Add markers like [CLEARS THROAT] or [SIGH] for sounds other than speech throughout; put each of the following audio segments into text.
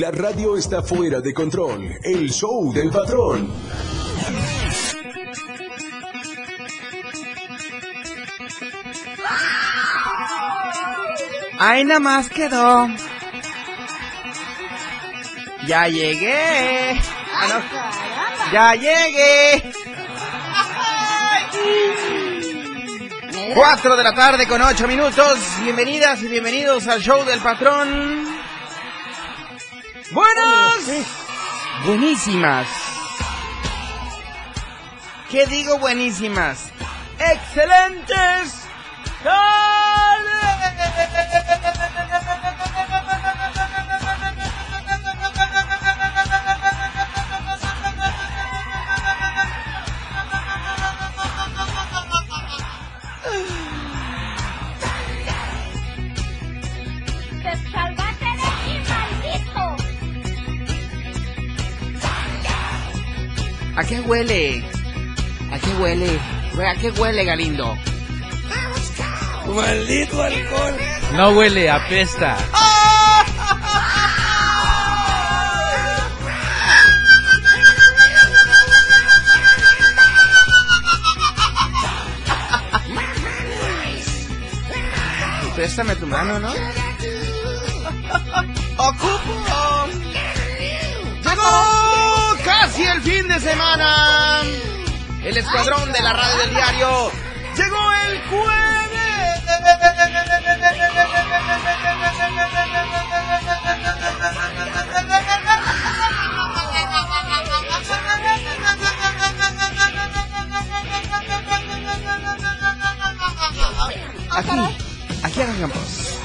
La radio está fuera de control. El show del patrón. Ahí nada más quedó. Ya llegué. Ah, no. Ya llegué. Cuatro de la tarde con ocho minutos. Bienvenidas y bienvenidos al show del patrón. Buenas. Buenísimas. ¿Qué digo buenísimas? Excelentes. ¡Te ¿A qué huele? ¿A qué huele? ¿A qué huele, Galindo? Maldito alcohol. No huele, apesta. Préstame tu mano, ¿no? ¡Ocupo! ¡Llegó casi el fin de semana! El escuadrón de la radio del diario. ¡Llegó el jueves! Aquí, aquí arrancamos.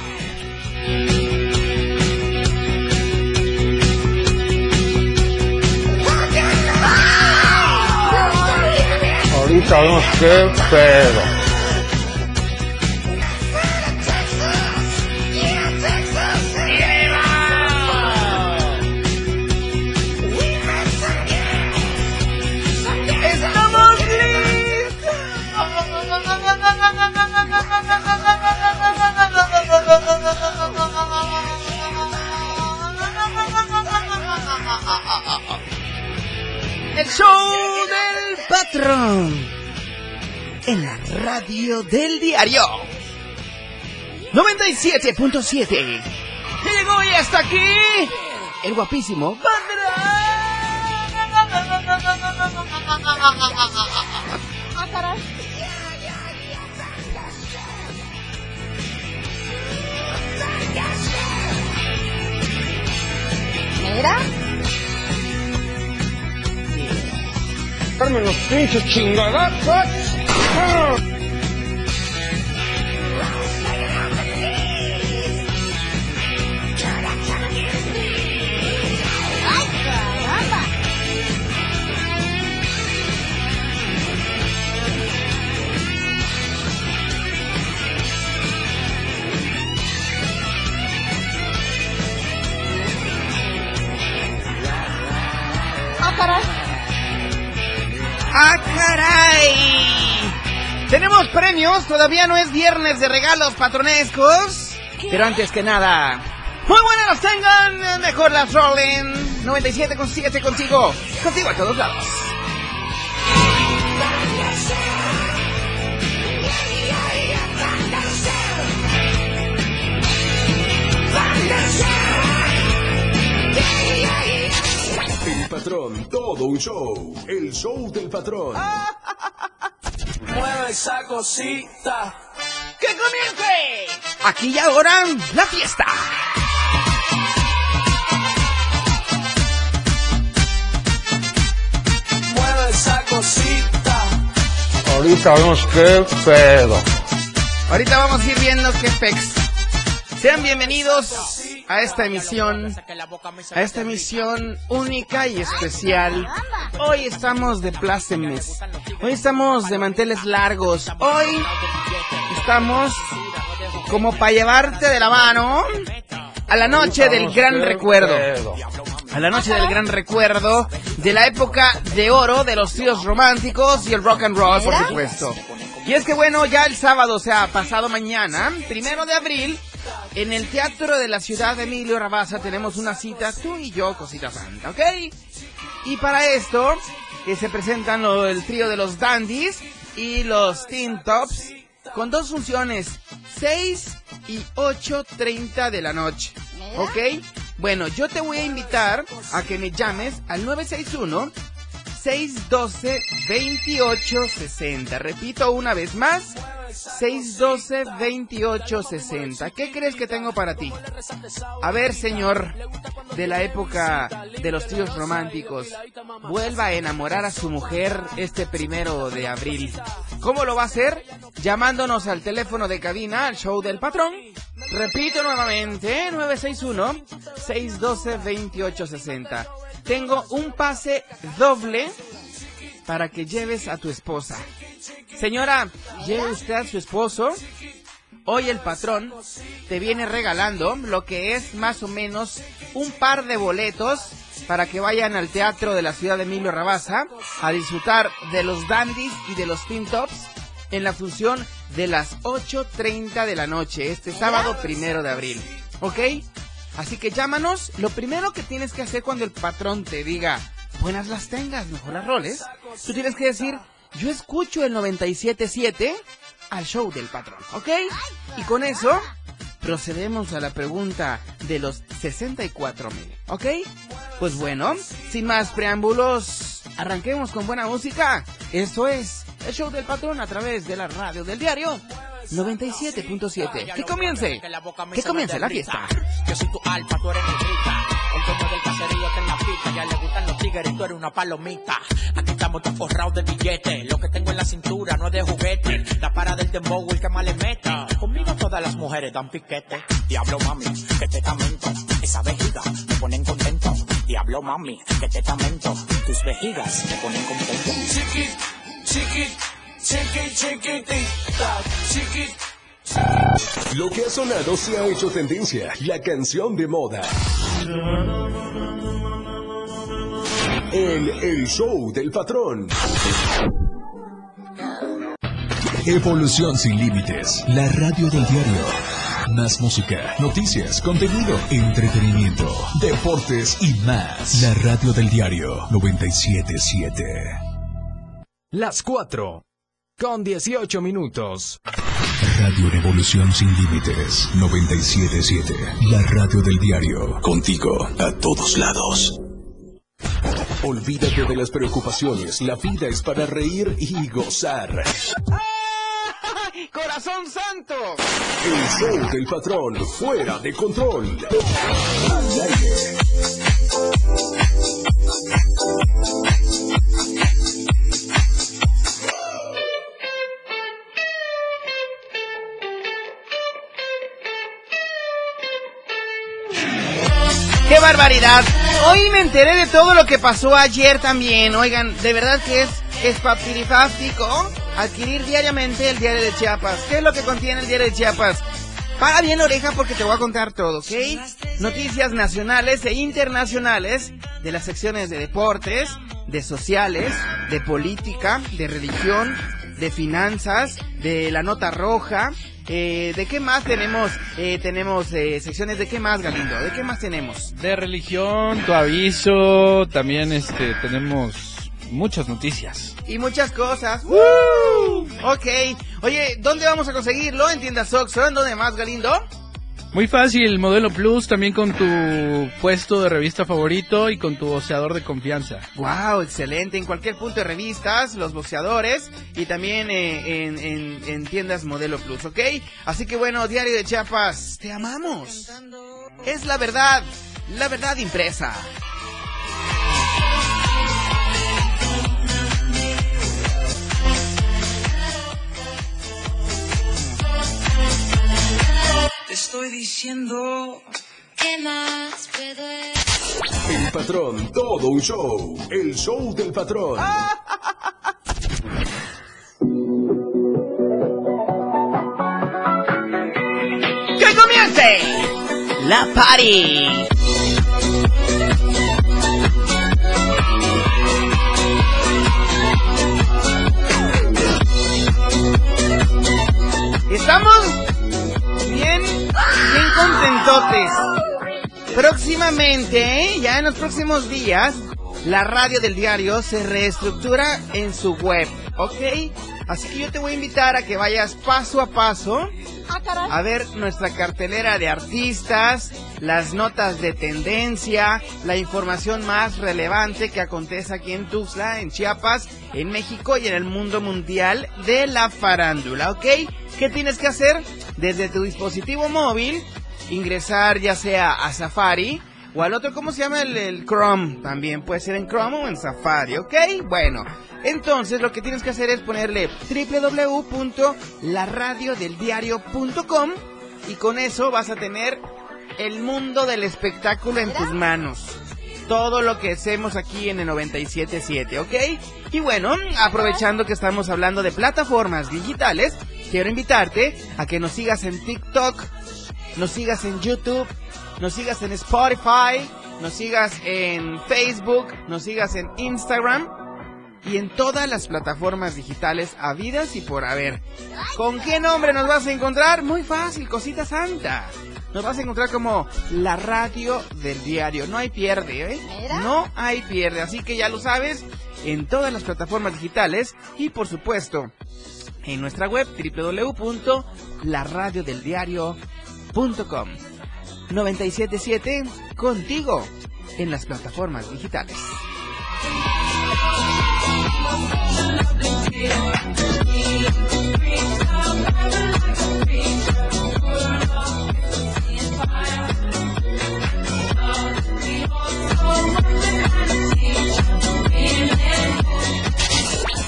Ahorita vemos qué pedo. El show del patrón en la radio del diario 97.7 que llegó y hasta aquí el guapísimo patrón. ¡Ah, caray! Mira, Darme los pinches chingadazos. Ah. Todavía no es viernes de regalos patronescos. Pero antes que nada, muy buenas las tengan, mejor las rolen. 97.7 contigo, contigo a todos lados. El patrón, todo un show. El show del patrón. Mueve esa cosita. ¡Que comience! Aquí y ahora, la fiesta. Mueve esa cosita. Ahorita vemos qué pedo. Ahorita vamos a ir viendo qué pex. Sean bienvenidos a esta emisión, a esta emisión única y especial. Hoy estamos de plácemes, hoy estamos de manteles largos, hoy estamos como para llevarte de la mano a la noche del gran recuerdo. A la noche del gran recuerdo de la época de oro de los tríos románticos y el rock and roll, por supuesto. Y es que bueno, ya el sábado, o sea, pasado mañana, primero de abril, En el Teatro de la Ciudad de Emilio Rabasa tenemos una cita, tú y yo, cosita santa, ¿ok? Y para esto, que se presentan el trío de los Dandies y los Teen Tops, con dos funciones, 6 y 8.30 de la noche, ¿ok? Bueno, yo te voy a invitar a que me llames al 961 612-2860. Repito una vez más, 612-2860. ¿Qué crees que tengo para ti? A ver, señor, de la época de los tíos románticos, vuelva a enamorar a su mujer este primero de abril. ¿Cómo lo va a hacer? Llamándonos al teléfono de cabina al show del patrón. Repito nuevamente, 961-612-2860. Tengo un pase doble para que lleves a tu esposa. Señora, lleve usted a su esposo. Hoy el patrón te viene regalando lo que es más o menos un par de boletos para que vayan al teatro de la ciudad de Emilio Rabasa a disfrutar de los dandies y de los teen tops en la función de las 8.30 de la noche, este sábado primero de abril. ¿Ok? Así que llámanos. Lo primero que tienes que hacer cuando el patrón te diga, buenas las tengas, mejor las roles, tú tienes que decir, yo escucho el 97.7 al show del patrón, ¿ok? Y con eso procedemos a la pregunta de los 64 mil, ¿ok? Pues bueno, sin más preámbulos, arranquemos con buena música. Esto es el show del patrón a través de la radio del diario 97.7. Que comience, que comience la fiesta. Yo soy tu alfa, tú eres mi rica. El dueño del caserío está en la pista. Ya le gustan los tigres y tú eres una palomita. Aquí estamos todos forrados de billetes. Lo que tengo en la cintura no es de juguete. La para del dembow, el que más le mete. Conmigo todas las mujeres dan piquete. Diablo mami, que te mami, que te tamento. Tus vejigas me ponen contento. Chiqui, chiqui, chiqui, chiquitita, chiqui. Lo que ha sonado se ha hecho tendencia, la canción de moda. En el show del patrón. Evolución sin límites. La radio del diario. Más música, noticias, contenido, entretenimiento, deportes y más. La radio del diario 977. Las 4. Con 18 minutos. Radio Revolución sin límites 977. La radio del diario. Contigo a todos lados. Olvídate de las preocupaciones, la vida es para reír y gozar. ¡Corazón santo! El show del patrón, fuera de control. Al aire. ¡Qué barbaridad! Hoy me enteré de todo lo que pasó ayer también. Oigan, de verdad que es espapirifástico adquirir diariamente el diario de Chiapas. ¿Qué es lo que contiene el diario de Chiapas? Paga bien oreja porque te voy a contar todo, ¿ok? Noticias nacionales e internacionales de las secciones de deportes, de sociales, de política, de religión, de finanzas, de la nota roja. Eh, ¿De qué más tenemos? Eh, tenemos eh, secciones de qué más, Galindo. ¿De qué más tenemos? De religión, tu aviso, también este tenemos muchas noticias. Y muchas cosas. ¡Woo! Ok. Oye, ¿dónde vamos a conseguirlo? En tiendas Oxxo. ¿En dónde más, Galindo? Muy fácil, Modelo Plus, también con tu puesto de revista favorito y con tu boceador de confianza. Wow, excelente. En cualquier punto de revistas, los boxeadores y también eh, en, en- en tiendas Modelo Plus, ¿ok? Así que bueno, Diario de Chiapas, te amamos. Es la verdad, la verdad impresa. Te estoy diciendo. ¿Qué más puedo El patrón, todo un show. El show del patrón. ¡Que comience! La party. Martes. Próximamente, ¿eh? ya en los próximos días, la radio del diario se reestructura en su web, ¿ok? Así que yo te voy a invitar a que vayas paso a paso a ver nuestra cartelera de artistas, las notas de tendencia, la información más relevante que acontece aquí en Tuxtla, en Chiapas, en México y en el mundo mundial de la farándula, ¿ok? ¿Qué tienes que hacer? Desde tu dispositivo móvil, ingresar ya sea a Safari, o al otro, ¿cómo se llama? El, Chrome. También puede ser en Chrome o en Safari, ¿ok? Bueno, entonces lo que tienes que hacer es ponerle www.laradiodeldiario.com y con eso vas a tener el mundo del espectáculo en tus manos. Todo lo que hacemos aquí en el 97.7, ¿ok? Y bueno, aprovechando que estamos hablando de plataformas digitales, quiero invitarte a que nos sigas en TikTok, nos sigas en YouTube, nos sigas en Spotify, nos sigas en Facebook, nos sigas en Instagram y en todas las plataformas digitales habidas y por haber. ¿Con qué nombre nos vas a encontrar? Muy fácil, cosita santa. Nos vas a encontrar como la radio del diario. No hay pierde, ¿eh? No hay pierde. Así que ya lo sabes, en todas las plataformas digitales y por supuesto en nuestra web www.laradiodeldiario.com. 977 contigo en las plataformas digitales.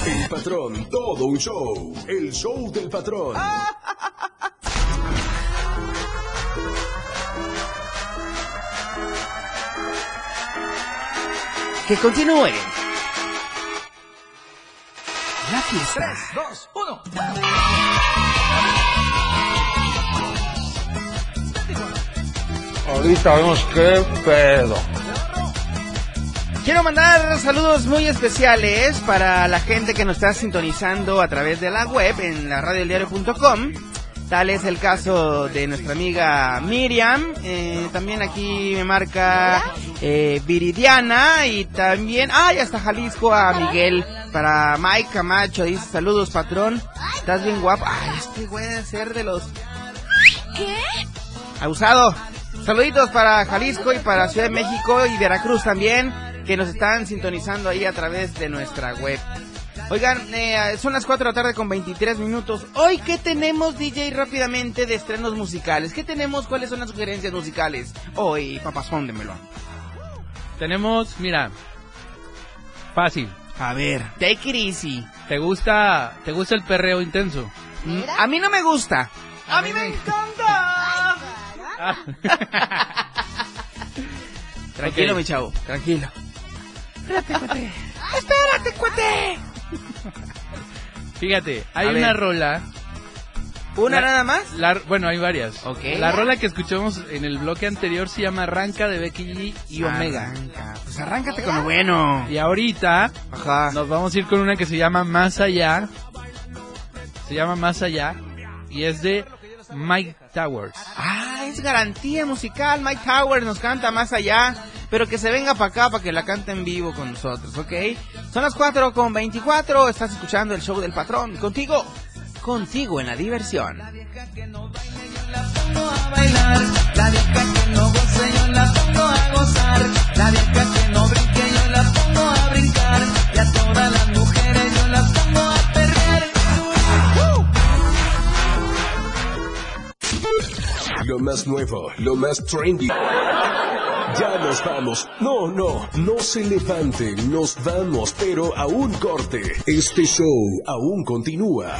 El patrón, todo un show. El show del patrón. [LAUGHS] Que continúe. La fiesta. 3, 2, 1. Ahorita vemos qué pedo. Quiero mandar saludos muy especiales para la gente que nos está sintonizando a través de la web en la radioeldiario.com. Tal es el caso de nuestra amiga Miriam. eh, también aquí me marca eh, Viridiana y también, ay, hasta Jalisco a Miguel. Para Mike Camacho dice saludos patrón. Estás bien guapo. Ay, este güey debe ser de los ¿Qué? abusado. Saluditos para Jalisco y para Ciudad de México y Veracruz también, que nos están sintonizando ahí a través de nuestra web. Oigan, eh, son las 4 de la tarde con 23 minutos. Hoy, ¿qué tenemos, DJ, rápidamente de estrenos musicales? ¿Qué tenemos? ¿Cuáles son las sugerencias musicales? Hoy, papazón de melón. Tenemos, mira, fácil. A ver, take it easy. ¿Te gusta, te gusta el perreo intenso? Mm, A mí no me gusta. A mí me encanta. Ah. [LAUGHS] Tranquilo, mi chavo, tranquilo. Espérate, cuate. Espérate, cuate. [LAUGHS] Fíjate, hay A una ver. rola. ¿Una La- nada más? la- bueno, hay varias. Ok. La rola que escuchamos en el bloque anterior se llama Arranca de Becky G y Omega. Arranca. Pues arráncate con lo bueno. Y ahorita Ajá. nos vamos a ir con una que se llama Más Allá. Se llama Más Allá. Y es de Mike Towers. Ah, es garantía musical. Mike Towers nos canta más allá. Pero que se venga para acá para que la cante en vivo con nosotros, ¿ok? Son las 4 con 24. Estás escuchando el show del patrón. Contigo. Contigo en la diversión. la más nuevo, lo más trendy. Ya nos vamos. No, no, no se levanten, nos vamos, pero a un corte. Este show aún continúa.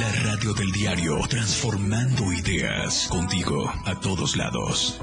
La radio del diario, transformando ideas contigo a todos lados.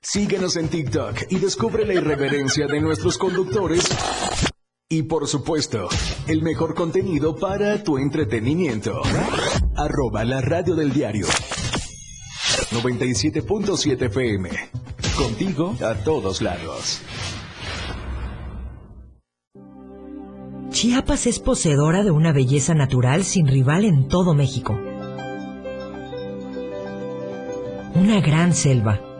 Síguenos en TikTok y descubre la irreverencia de nuestros conductores. Y por supuesto, el mejor contenido para tu entretenimiento. Arroba la radio del diario. 97.7 FM. Contigo a todos lados. Chiapas es poseedora de una belleza natural sin rival en todo México. Una gran selva,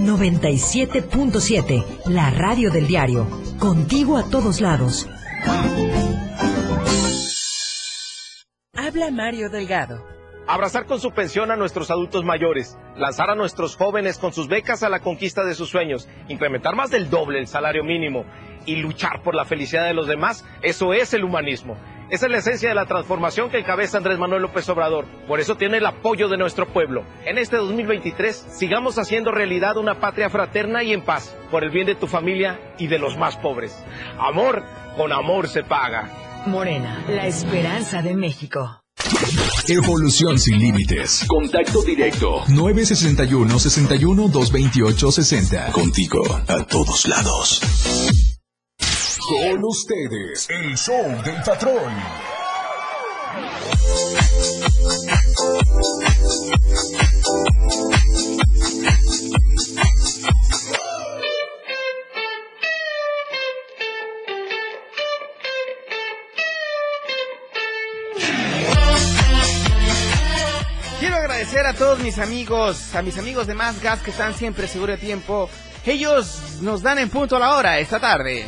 97.7, la radio del diario. Contigo a todos lados. Habla Mario Delgado. Abrazar con su pensión a nuestros adultos mayores, lanzar a nuestros jóvenes con sus becas a la conquista de sus sueños, incrementar más del doble el salario mínimo y luchar por la felicidad de los demás, eso es el humanismo. Esa es la esencia de la transformación que encabeza Andrés Manuel López Obrador. Por eso tiene el apoyo de nuestro pueblo. En este 2023 sigamos haciendo realidad una patria fraterna y en paz, por el bien de tu familia y de los más pobres. Amor, con amor se paga. Morena, la esperanza de México. Evolución sin límites. Contacto directo. 961-61-228-60. Contigo a todos lados. Con ustedes, el show del patrón. Quiero agradecer a todos mis amigos, a mis amigos de Más Gas que están siempre seguro de tiempo. Ellos nos dan en punto a la hora esta tarde.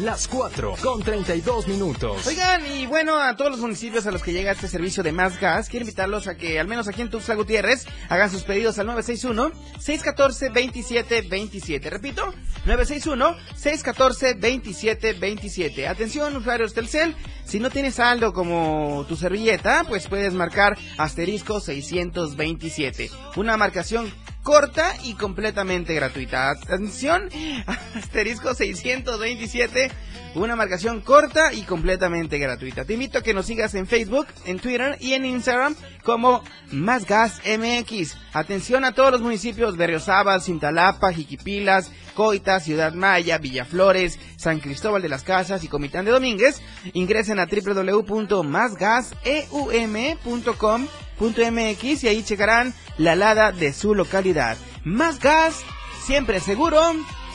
Las 4 con 32 minutos. Oigan, y bueno, a todos los municipios a los que llega este servicio de Más Gas, quiero invitarlos a que, al menos aquí en Tuxtla Gutiérrez, hagan sus pedidos al 961-614-2727. Repito, 961-614-2727. Atención, usuarios Telcel, si no tienes saldo como tu servilleta, pues puedes marcar asterisco 627. Una marcación corta y completamente gratuita. Atención, [LAUGHS] asterisco 627, una marcación corta y completamente gratuita. Te invito a que nos sigas en Facebook, en Twitter y en Instagram como Más Gas MX. Atención a todos los municipios Berriozábal, Cintalapa, Jiquipilas, Coita, Ciudad Maya, Villaflores, San Cristóbal de las Casas y Comitán de Domínguez. Ingresen a www.másgaseum.com.mx y ahí checarán la alada de su localidad. Más gas, siempre seguro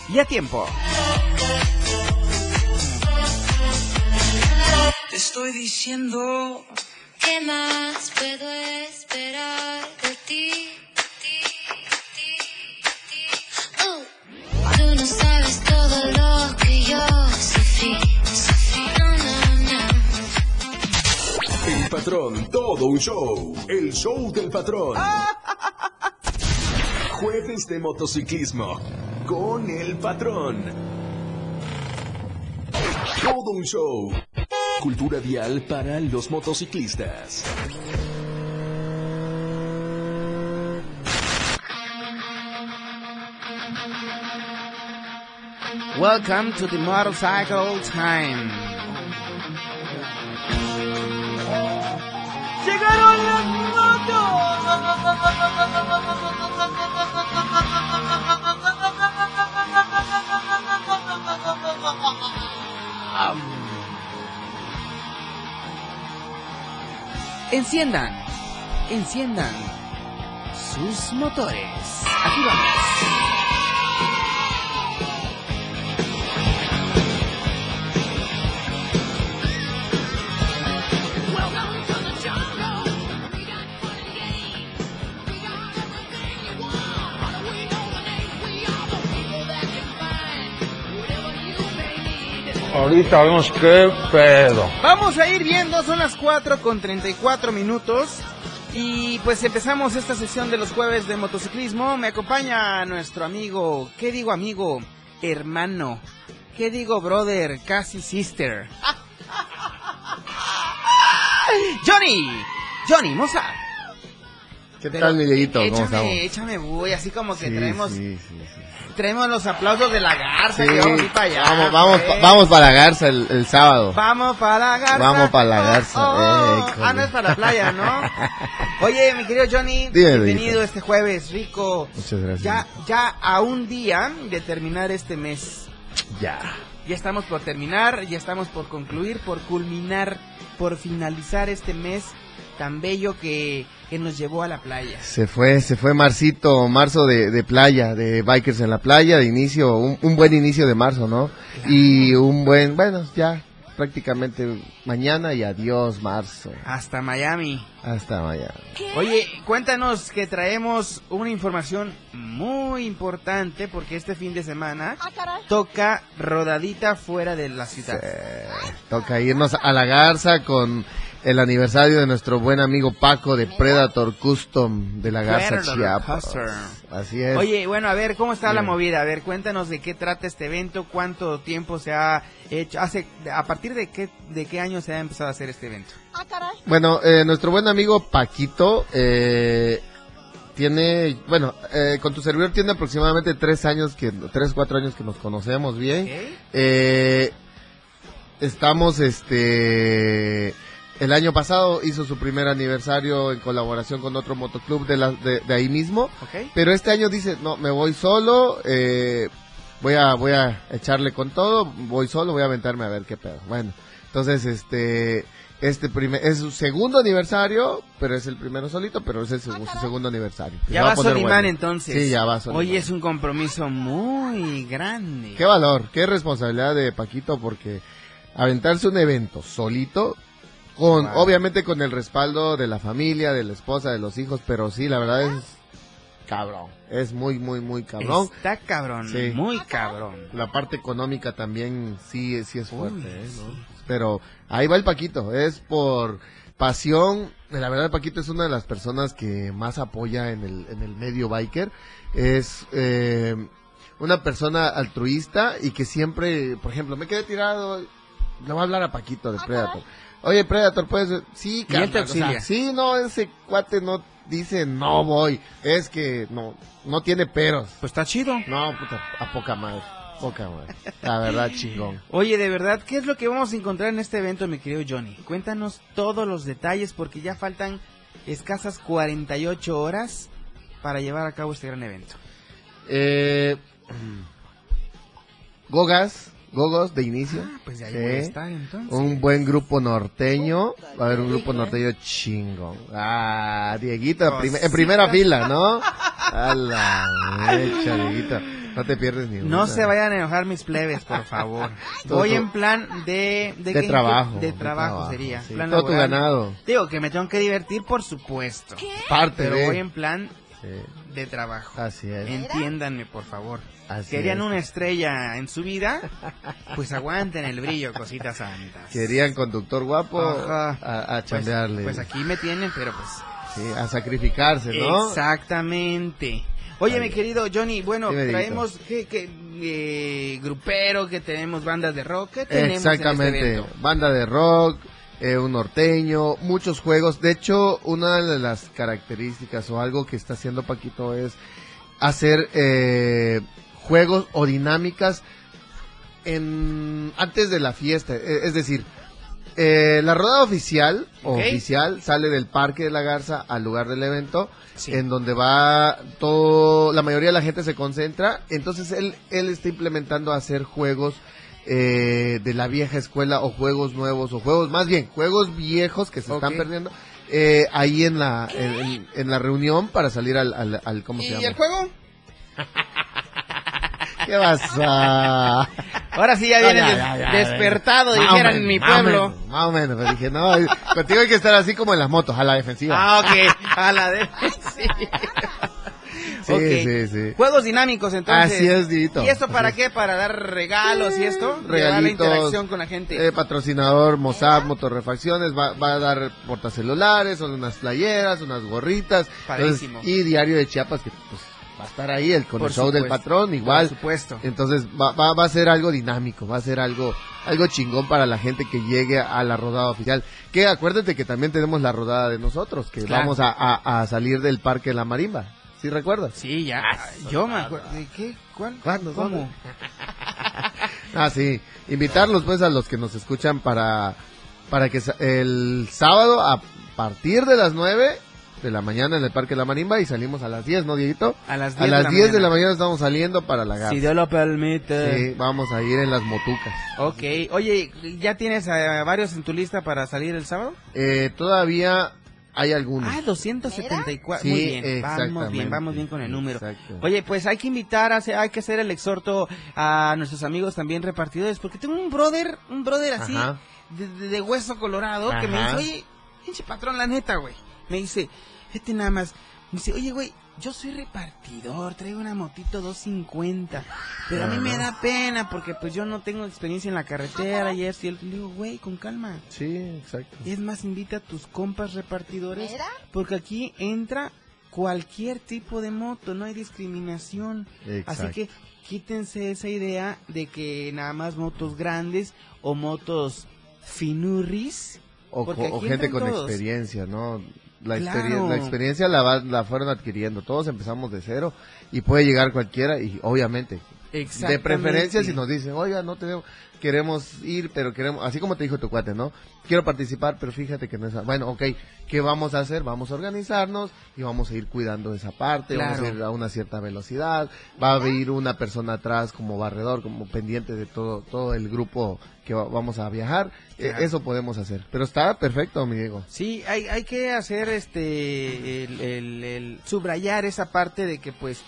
y a tiempo. Te estoy diciendo. ¿Qué más puedo esperar de ti? Uh, Tú no sabes todo lo que yo sufrí. El patrón, todo un show. El show del patrón. Jueves de motociclismo con el patrón. Todo un show. Cultura vial para los motociclistas. Welcome to the motorcycle time. Enciendan, enciendan sus motores. Aquí vamos. Ahorita vemos qué pedo. Vamos a ir viendo, son las 4 con 34 minutos. Y pues empezamos esta sesión de los jueves de motociclismo. Me acompaña nuestro amigo, ¿qué digo amigo? Hermano. ¿Qué digo brother? Casi sister. [LAUGHS] Johnny. Johnny Moza. ¿Qué Pero tal, mi Dieguito? ¿Cómo échame, estamos? échame voy, así como que Sí, traemos, sí, sí, sí. traemos los aplausos de la garza que vamos a ir para allá. vamos, vamos, pa- vamos para la Garza el, el sábado. Vamos para la garza. Vamos para la Garza. Oh, eh, ah, no es para la playa, ¿no? Oye, mi querido Johnny, Dime, bienvenido este jueves, rico. Muchas gracias. Ya, ya a un día de terminar este mes. Ya. Ya estamos por terminar, ya estamos por concluir, por culminar, por finalizar este mes tan bello que, que nos llevó a la playa. Se fue, se fue marcito, marzo de, de playa, de bikers en la playa, de inicio, un, un buen inicio de marzo, ¿no? Y un buen, bueno, ya prácticamente mañana y adiós marzo. Hasta Miami. Hasta mañana. Oye, cuéntanos que traemos una información muy importante porque este fin de semana toca rodadita fuera de la ciudad. Toca irnos a la Garza con el aniversario de nuestro buen amigo Paco de Predator Custom de la Garza Predator Chiapas. Así es. Oye, bueno, a ver, ¿cómo está la movida? A ver, cuéntanos de qué trata este evento, cuánto tiempo se ha hecho, hace, a partir de qué, de qué año se ha empezado a hacer este evento. Bueno, eh, nuestro buen amigo Paquito eh, tiene, bueno, eh, con tu servidor tiene aproximadamente tres años que, tres, cuatro años que nos conocemos bien. Eh, estamos, este, el año pasado hizo su primer aniversario en colaboración con otro motoclub de, la, de, de ahí mismo. Pero este año dice, no, me voy solo, eh, voy a, voy a echarle con todo, voy solo, voy a aventarme a ver qué pedo. Bueno, entonces, este, este primer, es su segundo aniversario, pero es el primero solito, pero es el seg- su segundo aniversario. Ya va a Solimán bueno. entonces. Sí, ya va Solimán. Oye, es un compromiso muy grande. Qué valor, qué responsabilidad de Paquito, porque aventarse un evento solito, con, Wow. obviamente con el respaldo de la familia, de la esposa, de los hijos, pero sí, la verdad es cabrón. Es muy, muy, muy cabrón. Está cabrón, Sí. muy cabrón. La parte económica también sí, sí es fuerte, Uy, ¿eh? sí. ¿no? Pero ahí va el Paquito, es por pasión. La verdad, Paquito es una de las personas que más apoya en el, en el medio biker. Es eh, una persona altruista y que siempre, por ejemplo, me quedé tirado, le voy a hablar a Paquito de Predator. Oye, Predator, puedes... Sí, Y él te carnal, o sea, auxilia. sí, no, ese cuate no dice no voy. Es que no, no tiene peros. Pues está chido. No, puta, a poca madre. Poca madre. La verdad, chingón. Oye, de verdad, ¿qué es lo que vamos a encontrar en este evento, mi querido Johnny? Cuéntanos todos los detalles porque ya faltan escasas 48 horas para llevar a cabo este gran evento. Eh, [CLEARS THROAT] Gogas, Gogos de inicio. pues de ahí Sí. voy a estar, entonces. Un buen grupo norteño. Va a haber un grupo norteño chingón. Ah, Dieguito, en, prim- en primera fila, ¿no? A la mecha, Dieguito. No te pierdes ni No una. se vayan a enojar mis plebes, por favor. [LAUGHS] Voy tu- en plan de... De qué- trabajo, De de trabajo, trabajo, sería. sí. plan Todo tu ganado. Digo que me tengo que divertir, por supuesto. Parte Pero de- voy en plan Sí. De trabajo. Así es. Entiéndanme, por favor. Así Querían es. una estrella en su vida, [LAUGHS] pues aguanten el brillo, cositas santas. Querían conductor guapo Ajá. a, a Pues- chambearle. Pues, aquí me tienen, pero pues... Sí, a sacrificarse, ¿no? Exactamente. Oye, mi querido Johnny, bueno, traemos que, que eh, grupero, que tenemos bandas de rock, ¿qué tenemos Exactamente. en este? Banda de rock, eh, un norteño, muchos juegos. De hecho, una de las características o algo que está haciendo Paquito es hacer eh, juegos o dinámicas en antes de la fiesta. Eh, Es decir, eh, la rodada oficial o Ok. oficial sale del Parque de la Garza al lugar del evento, en donde va todo, la mayoría de la gente se concentra. Entonces él, él está implementando hacer juegos eh, de la vieja escuela o juegos nuevos o juegos, más bien, juegos viejos que se están perdiendo eh, ahí en la, en, la reunión para salir al, al, al- ¿cómo se ¿Y llama? el juego? [LAUGHS] ¿Qué pasa? Ahora sí ya viene des- despertado, dijeran en mi pueblo. Más o menos, pero dije, no, contigo hay que estar así como en las motos, a la defensiva. Ah, ok, a la de... [LAUGHS] sí. sí, sí, sí. Juegos dinámicos, entonces. Así es, Dito. ¿Y esto para qué? ¿Para dar regalos y esto? Llevar la regalitos, interacción con la gente. eh, patrocinador Mossad Motorrefacciones va, va a dar portacelulares, son unas playeras, unas gorritas. Entonces, y Diario de Chiapas que pues va a estar ahí el con el show del patrón igual. por supuesto. Entonces va, va, va a ser algo dinámico, va a ser algo algo chingón para la gente que llegue a la rodada oficial. Que acuérdate que también tenemos la rodada de nosotros, que Claro. vamos a, a- a salir del Parque de la Marimba. ¿Sí recuerdas? Sí, ya. Yo me acuerdo. ¿De qué? ¿Cuál? ¿Cuándo? ¿Cómo? [LAUGHS] Ah, sí. Invitarlos pues a los que nos escuchan para, para que el sábado a partir de las 9 de la mañana en el Parque La Marimba y salimos a las 10, ¿no, Dieguito? A las 10 A de las la 10 de mañana. la mañana estamos saliendo para la garza. Si Dios lo permite. Sí, vamos a ir en las motucas. Ok. Oye, ¿ya tienes a varios en tu lista para salir el sábado? Eh, todavía hay algunos. Ah, 274. Sí, Muy bien, vamos bien, vamos bien con el número. Exacto. Oye, pues hay que invitar, a hay que hacer el exhorto a nuestros amigos también repartidores, porque tengo un brother, un brother así, de, de- de hueso colorado, que me dice, oye, pinche patrón, la neta, güey. Me dice, este nada más, me dice, oye, güey, yo soy repartidor, traigo una motito 250, pero a mí me da pena porque pues yo no tengo experiencia en la carretera y esto y el Le digo, güey, con calma. Sí, exacto. Y es más, invita a tus compas repartidores, porque aquí entra cualquier tipo de moto, no hay discriminación. Así Exacto. que quítense esa idea de que nada más motos grandes o motos finurris. O, gente con todos. experiencia, ¿no? La, Claro. experien- la experiencia la, va- la fueron adquiriendo. Todos empezamos de cero y puede llegar cualquiera y obviamente. De preferencia si nos dicen, oiga, no tenemos, queremos ir, pero queremos, así como te dijo tu cuate, ¿no? Quiero participar, pero fíjate que no es, bueno, ok, ¿qué vamos a hacer? Vamos a organizarnos y vamos a ir cuidando esa parte, vamos a ir a una cierta velocidad, va a ir una persona atrás como barredor, como pendiente de todo, todo el grupo que va- vamos a viajar, Eh, Claro. eso podemos hacer. Pero está perfecto, mi Diego. Sí, hay, hay que hacer este, el, el- el- subrayar esa parte de que pues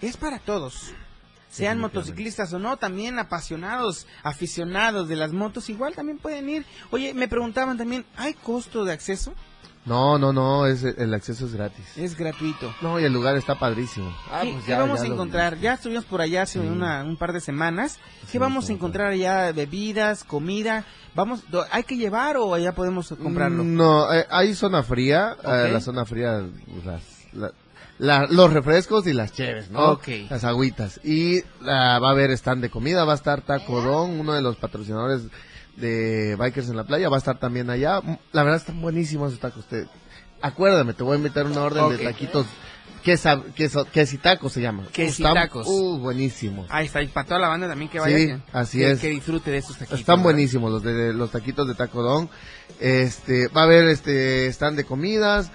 es para todos. Sean motociclistas o no, también apasionados, aficionados de las motos, igual también pueden ir. Oye, me preguntaban también, ¿hay costo de acceso? No, no, no, es, el acceso es gratis. Es gratuito. No, y el lugar está padrísimo. Ah, ¿Qué, pues qué ya- vamos ya a lo- encontrar? Ya estuvimos por allá hace Sí. una, un par de semanas. ¿Qué Sí, vamos a encontrar allá? ¿Bebidas, comida? ¿Vamos, ¿Hay que llevar o allá podemos comprarlo? No, eh, hay zona fría, eh, la zona fría, las, la- la- los refrescos y las cheves, ¿no? Las agüitas. Y ah, va a haber stand de comida, va a estar Taco Don, uno de los patrocinadores de Bikers en la Playa, va a estar también allá. La verdad están buenísimos esos tacos. Te- acuérdame, te voy a invitar una orden de taquitos, queso, queso, quesitacos se llama. Quesitacos. Uh, buenísimos. Ahí está, y para toda la banda también que vaya. Sí, así que- es. Que disfrute de estos taquitos. Están ¿verdad? buenísimos los de los taquitos de Taco Don. Este, va a haber este stand de comidas,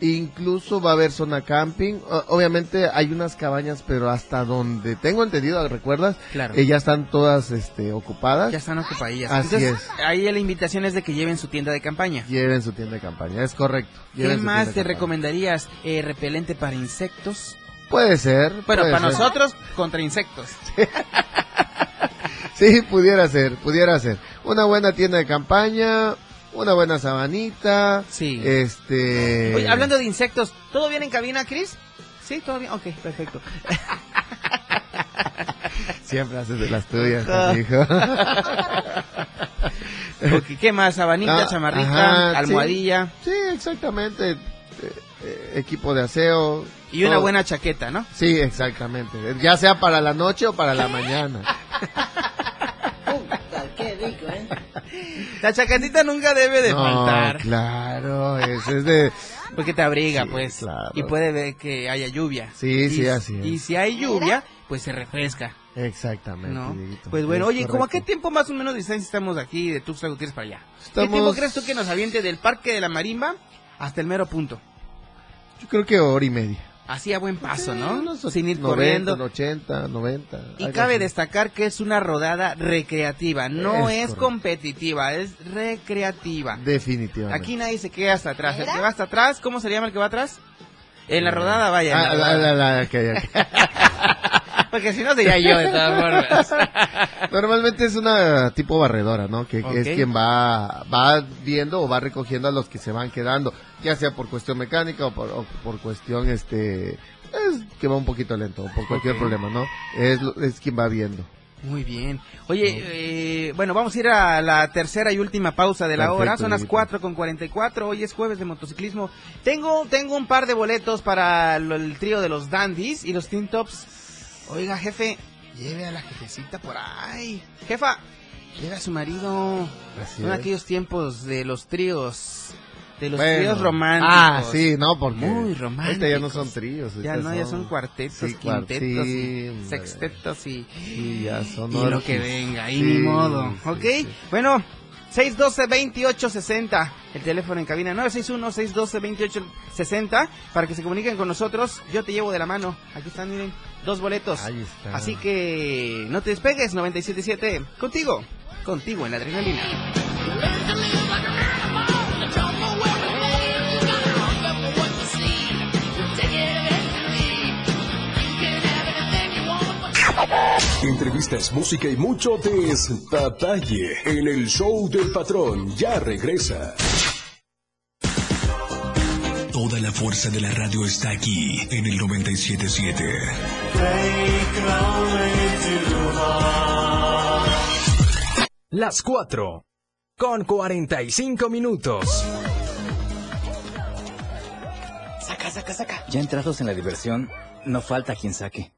incluso va a haber zona camping. Obviamente hay unas cabañas, pero hasta donde tengo entendido, ¿recuerdas? Claro. Eh, ya están todas este ocupadas. Ya están ocupadillas. Así Entonces, ahí la invitación es de que lleven su tienda de campaña. Lleven su tienda de campaña, es correcto. ¿Qué Lleven más te recomendarías? Eh, repelente para insectos. Puede ser. Bueno, puede para ser. nosotros, contra insectos. [LAUGHS] Sí, pudiera ser, pudiera ser. Una buena tienda de campaña, una buena sabanita. Sí. Este. Oye, hablando de insectos, ¿todo bien en cabina, Chris? Sí, todo bien. Ok, perfecto. [LAUGHS] Siempre haces de las tuyas, Ah. hijo. [LAUGHS] Ok, ¿Qué más? Sabanita, Ah, chamarrita, ajá, almohadilla. Sí, exactamente. Eh, eh, equipo de aseo. Y una todo. buena chaqueta, ¿no? Sí, exactamente. Ya sea para la noche o para la mañana. [LAUGHS] Qué rico, ¿eh? [LAUGHS] La chaquetita nunca debe de No, faltar. claro, ese es de... [LAUGHS] Porque te abriga, Sí, pues. claro. Y puede ver que haya lluvia. Sí, Y sí, así es. Y si hay lluvia, pues se refresca. Exactamente, Pues bueno, es oye, ¿cómo a qué correcto. tiempo más o menos distancia estamos aquí de Tuxtla Gutiérrez para allá? ¿Qué Estamos- tiempo crees tú que nos aviente del Parque de la Marimba hasta el mero punto? Yo creo que hora y media. Así a buen paso, ¿no? Unos Sin ir 90, corriendo. 80, 90. Y cabe así. destacar que es una rodada recreativa, no Es competitiva, es recreativa. Definitivamente. Aquí nadie se queda hasta atrás. El que va hasta atrás, ¿cómo se llama el que va atrás? En la rodada, vaya. en Ah, la la, rodada. la, la, ok, ok. [LAUGHS] Porque si no sería yo de todas formas. [LAUGHS] Normalmente es una tipo barredora, ¿no? Que, que Ok. es quien va, va viendo o va recogiendo a los que se van quedando, ya sea por cuestión mecánica o por, o por cuestión, este, es que va un poquito lento, o por cualquier Ok. problema, ¿no? Es, es quien va viendo. Muy bien. Oye, eh, bueno, vamos a ir a la tercera y última pausa de la Perfecto, hora. Son las Dieguito. 4 con 44. Hoy es jueves de motociclismo. Tengo, tengo un par de boletos para lo- el trío de los Dandies y los Teen Tops. Oiga, jefe, lleve a la jefecita por ahí. Jefa, lleve a su marido. Así Son es. aquellos tiempos de los tríos. De los Bueno. tríos románticos. Ah, sí, no, porque Muy ahorita románticos. ya no son tríos. Ya ahorita no, ya son cuartetos, sí, quintetos, y cuartín, sextetos y, Sí, ya son y lo que venga, Sí, ni modo. sí, ¿Ok? sí. Bueno, 612-2860, el teléfono en cabina 961-612-2860, para que se comuniquen con nosotros. Yo te llevo de la mano. Aquí están, miren, dos boletos. Ahí está. Así que no te despegues, 977, contigo, contigo en la adrenalina. Entrevistas, música y mucho despapalle en el show del patrón. Ya regresa. Toda la fuerza de la radio está aquí en el 977. Las 4 con 45 minutos. Saca, saca, saca. Ya entrados en la diversión, no falta quien saque.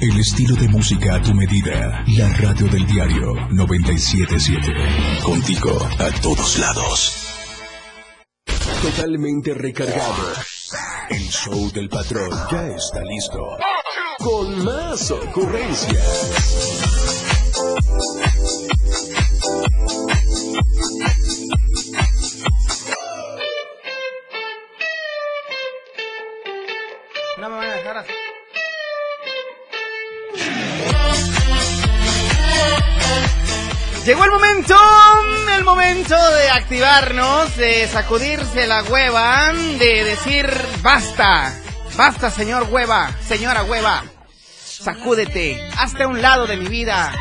El estilo de música a tu medida. La radio del diario 977. Contigo a todos lados. Totalmente recargado. El show del patrón ya está listo. Con más ocurrencias. No me van a dejar así. Llegó el momento, el momento de activarnos, de sacudirse la hueva, de decir basta, basta señor hueva, señora hueva, sacúdete, hasta un lado de mi vida.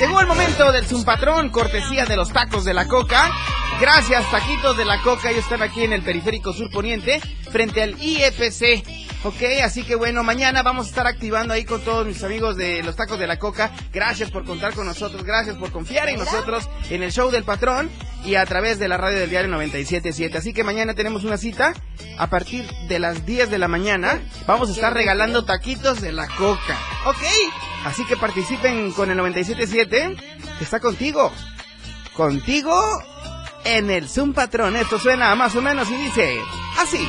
Llegó el momento del Zumpatrón, cortesía de los tacos de la coca. Gracias, taquitos de la coca, ellos están aquí en el periférico sur poniente, frente al IFC. Ok, así que bueno, mañana vamos a estar activando ahí con todos mis amigos de los tacos de la coca. Gracias por contar con nosotros, gracias por confiar en nosotros en el show del patrón y a través de la radio del diario 977. Así que mañana tenemos una cita a partir de las 10 de la mañana. Vamos a estar regalando taquitos de la coca. Ok, así que participen con el 977 que está contigo. Contigo en el Zoom Patrón. Esto suena más o menos y dice así.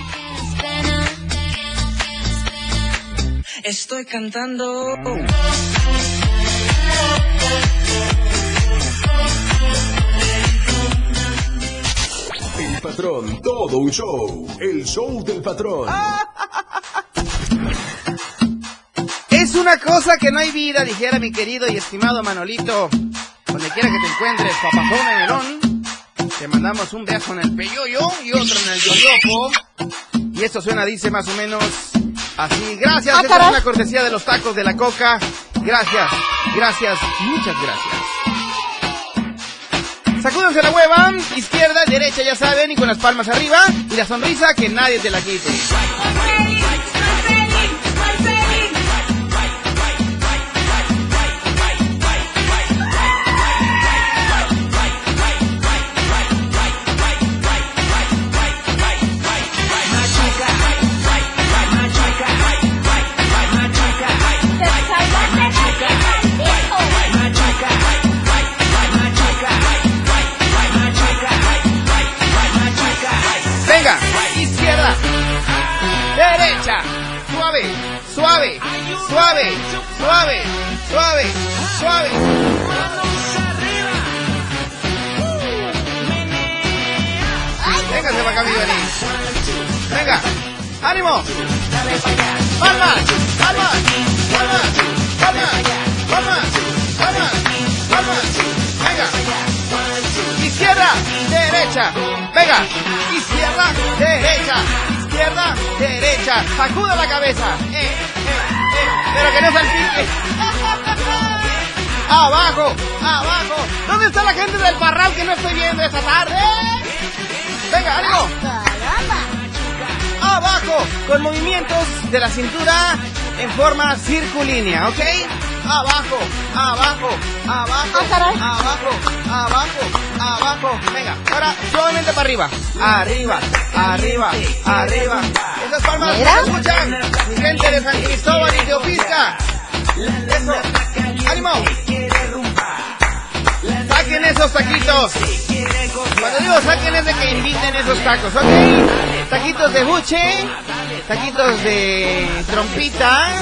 Estoy cantando. El patrón, todo un show. El show del patrón. Es una cosa que no hay vida, dijera mi querido y estimado Manolito. Donde quiera que te encuentres, papazón de melón. Te mandamos un beso en el peyoyo y otro en el yoyopo. Y esto suena, dice más o menos así. Gracias, Ah, esta es una cortesía de los tacos de la coca. Gracias, gracias, muchas gracias. Sacúdanse la hueva, izquierda, derecha, ya saben, y con las palmas arriba, y la sonrisa que nadie te la quite. Circulínea, ¿ok? Abajo, abajo, abajo, abajo, abajo, abajo. Venga, ahora suavemente para arriba. Arriba, arriba, arriba. Esas palmas se escuchan. Mi gente de San Cristóbal y de Opisca. Eso. ¡Ánimo! Saquen esos taquitos. Cuando digo saquen es de que inviten esos tacos, ¿ok? Taquitos de buche, taquitos de trompita,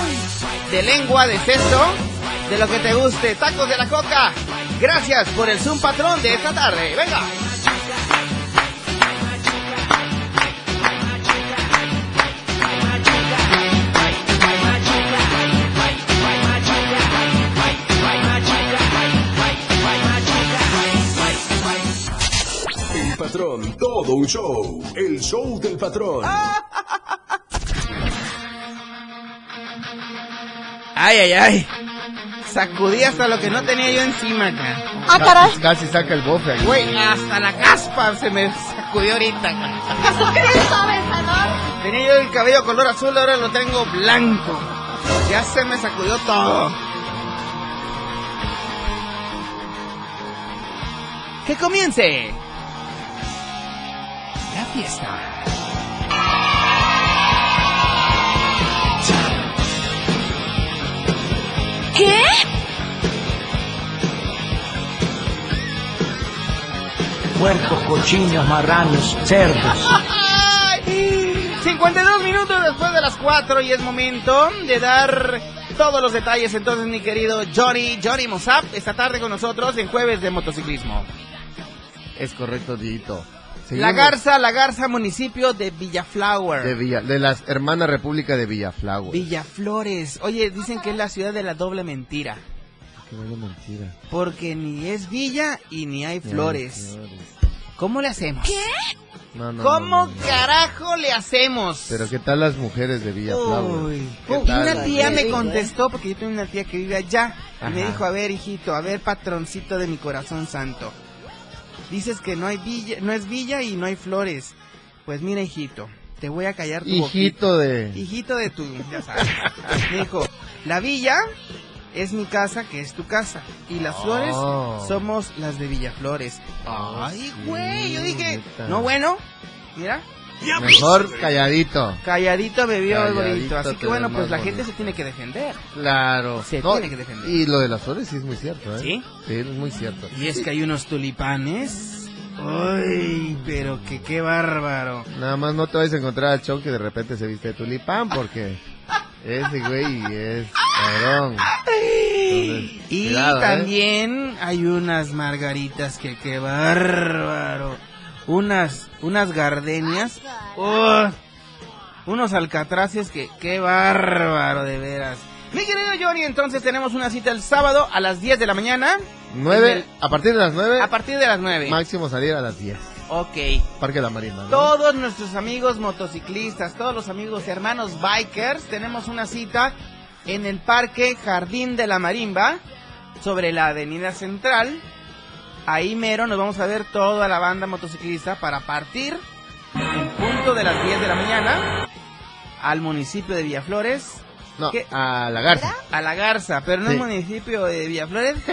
de lengua, de cesto, de lo que te guste. Tacos de la coca. Gracias por el Zoom patrón de esta tarde. Venga. El patrón, todo un show. El show del patrón. Ay, ay, ay. Sacudí hasta lo que no tenía yo encima acá. Ah, caray. Casi saca el bofe. Güey, hasta la caspa se me sacudió ahorita. Tenía yo el cabello color azul, ahora lo tengo blanco. Ya se me sacudió todo. Que comience la fiesta. ¿Qué? Puercos, cochinos, marranos, cerdos. Ay, 52 minutos después de las 4 y es momento de dar todos los detalles entonces mi querido Johnny, Johnny Mozap, esta tarde con nosotros en Jueves de Motociclismo. Es correcto, Dito. La Garza, La Garza, municipio de Villaflower. De, Villa, de la hermana república de Villaflagua. Villaflores. Oye, dicen que es la ciudad de la doble mentira. Qué buena mentira. Porque ni es villa y ni hay Ni hay flores. ¿Cómo le hacemos? No, no, ¿Cómo no, no, no. carajo le hacemos? Pero ¿qué tal las mujeres de Villaflagua? Uy, ¿Qué una tía me contestó, porque yo tengo una tía que vive allá, y me dijo, a ver, hijito, a ver, patroncito de mi corazón santo. Dices que no hay villa, no es villa y no hay flores. Pues mira, hijito, te voy a callar tu Hijito boquita. de... Hijito de tu, ya sabes. Me dijo, la villa es mi casa, que es tu casa. Y las flores Oh. somos las de Villaflores. Ay, güey, yo dije, no, bueno, mira, Mejor calladito. calladito bebió el bonito. Así que bueno, pues la gente se tiene que defender. Claro. Se No, tiene que defender. Y lo de las flores sí es muy cierto, ¿eh? ¿Sí? Sí, es muy cierto. Y es que hay unos tulipanes. Ay, pero que qué bárbaro. Nada más no te vayas a encontrar al show que de repente se viste de tulipán porque ese güey es cabrón. Entonces, Y cuidado, ¿eh? también hay unas margaritas que qué bárbaro. Unas, unas gardenias. Oh, unos alcatraces que qué bárbaro de veras. Mi querido Johnny, entonces tenemos una cita el sábado a las 10 de la mañana. El- a partir de las nueve, A partir de las 9. máximo salir a las 10. Ok. Parque de la Marina, ¿no? Todos nuestros amigos motociclistas, todos los amigos hermanos bikers, tenemos una cita en el Parque Jardín de la Marimba, sobre la Avenida Central. Ahí mero nos vamos a ver toda la banda motociclista para partir en punto de las 10 de la mañana al municipio de Villaflores. No, ¿Qué? a la Garza. A la Garza, pero no Sí. el municipio de Villaflores. [LAUGHS]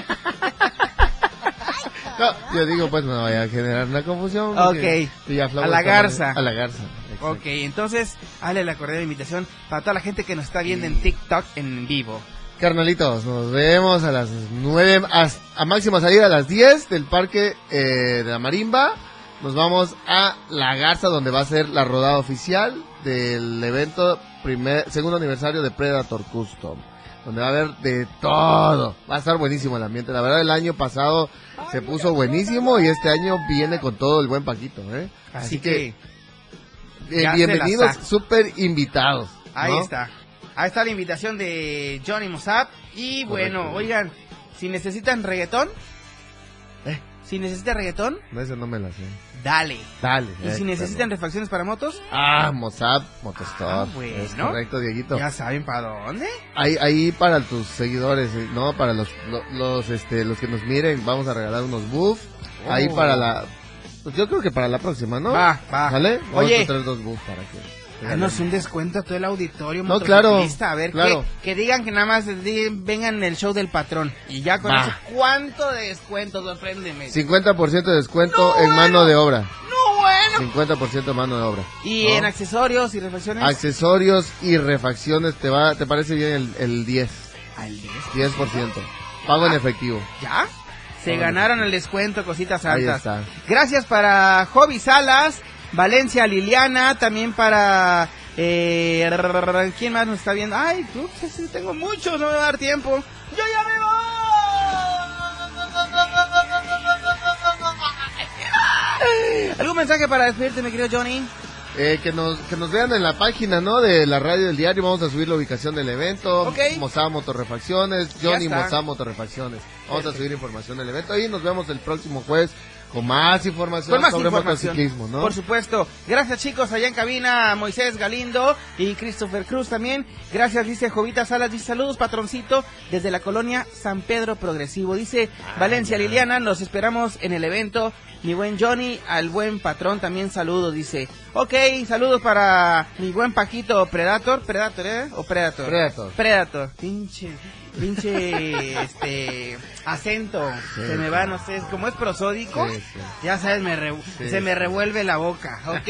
No, yo digo, pues no vaya a generar una confusión. Ok. Villaflores A la Garza. A la Garza. exacto. Ok, entonces, hazle la cordial invitación para toda la gente que nos está viendo en TikTok en vivo. Carnalitos, nos vemos a las 9, a, a máxima salida a las 10 del parque eh, de la Marimba. Nos vamos a La Garza, donde va a ser la rodada oficial del evento primer, segundo aniversario de Predator Custom. Donde va a haber de todo. Va a estar buenísimo el ambiente. La verdad, el año pasado se puso buenísimo y este año viene con todo el buen Paquito, ¿eh? Así, que, eh, bienvenidos, súper invitados. ahí está. Ahí está la invitación de Johnny Mossap. Y bueno, Correcto. oigan, si necesitan reggaetón, Eh. si necesitan reggaetón, No, ese no me la sé. dale. Dale. Y eh, si necesitan refacciones para motos, Ah, Mozart Motostore. Ah, bueno. Es correcto, Dieguito. ya saben para dónde. Ahí, ahí para tus seguidores, eh, ¿no? Para los, lo- los, este, los que nos miren, vamos a regalar unos buffs. Ahí Oh. para la, pues yo creo que para la próxima, ¿no? Va, va. Vamos Oye. a traer dos buffs para que. Danos un descuento a todo el auditorio No, claro, A ver, claro. que, que digan que nada más vengan en el show del patrón. Y ya con Va. eso, ¿cuánto de descuento? Sorpréndeme. 50% de descuento en mano de obra. No, bueno. 50% en mano de obra. Y ¿no? en accesorios y refacciones. Accesorios y refacciones, ¿te va, te parece bien el, el 10? Al 10. 10%. Pago en efectivo. ¿Ya? Se ganaron el descuento, cositas Ahí altas. está. Gracias para Joby Salas, Valencia Liliana, también para... Eh, ¿Quién más nos está viendo? Ay, ups, tengo muchos, no me va a dar tiempo. ¡Yo ya me voy! ¿Algún mensaje para despedirte, mi querido Johnny? Eh, que nos que nos vean en la página, ¿no? De la radio del diario. Vamos a subir la ubicación del evento. Ok. Mozá Motorrefacciones. Johnny. Mozá Motorrefacciones. Vamos a subir información del evento. Y nos vemos el próximo jueves con más información Con más sobre información. motociclismo, ¿no? Por supuesto. Gracias chicos allá en cabina, Moisés Galindo y Christopher Cruz también. Gracias, dice Jovita Salas, dice saludos patroncito desde la colonia San Pedro Progresivo. Dice Valencia Liliana, nos esperamos en el evento. Mi buen Johnny, al buen patrón también saludos, dice. Ok, saludos para mi buen Paquito Predator, Predator, ¿eh? ¿O Predator? Predator. Predator. Pinche, pinche, [LAUGHS] este, acento. Sí, se me va, no sé, como es prosódico. Sí, sí. Ya sabes, me re- se me revuelve la boca, ¿ok?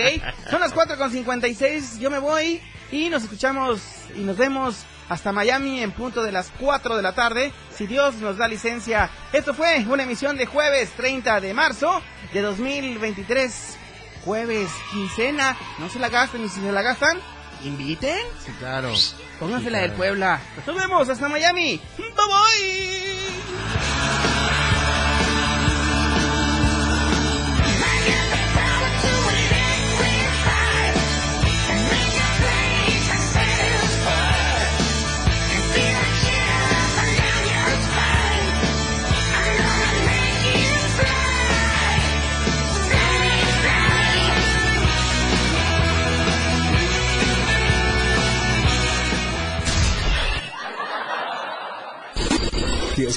Son las 4 con 56, yo me voy y nos escuchamos y nos vemos hasta Miami en punto de las 4 de la tarde, si Dios nos da licencia. Esto fue una emisión de jueves 30 de marzo de 2023, jueves quincena, no se la gasten y si se la gastan, inviten, Sí, claro. pónganse Sí, la del claro. Puebla. Nos vemos hasta Miami, bye bye.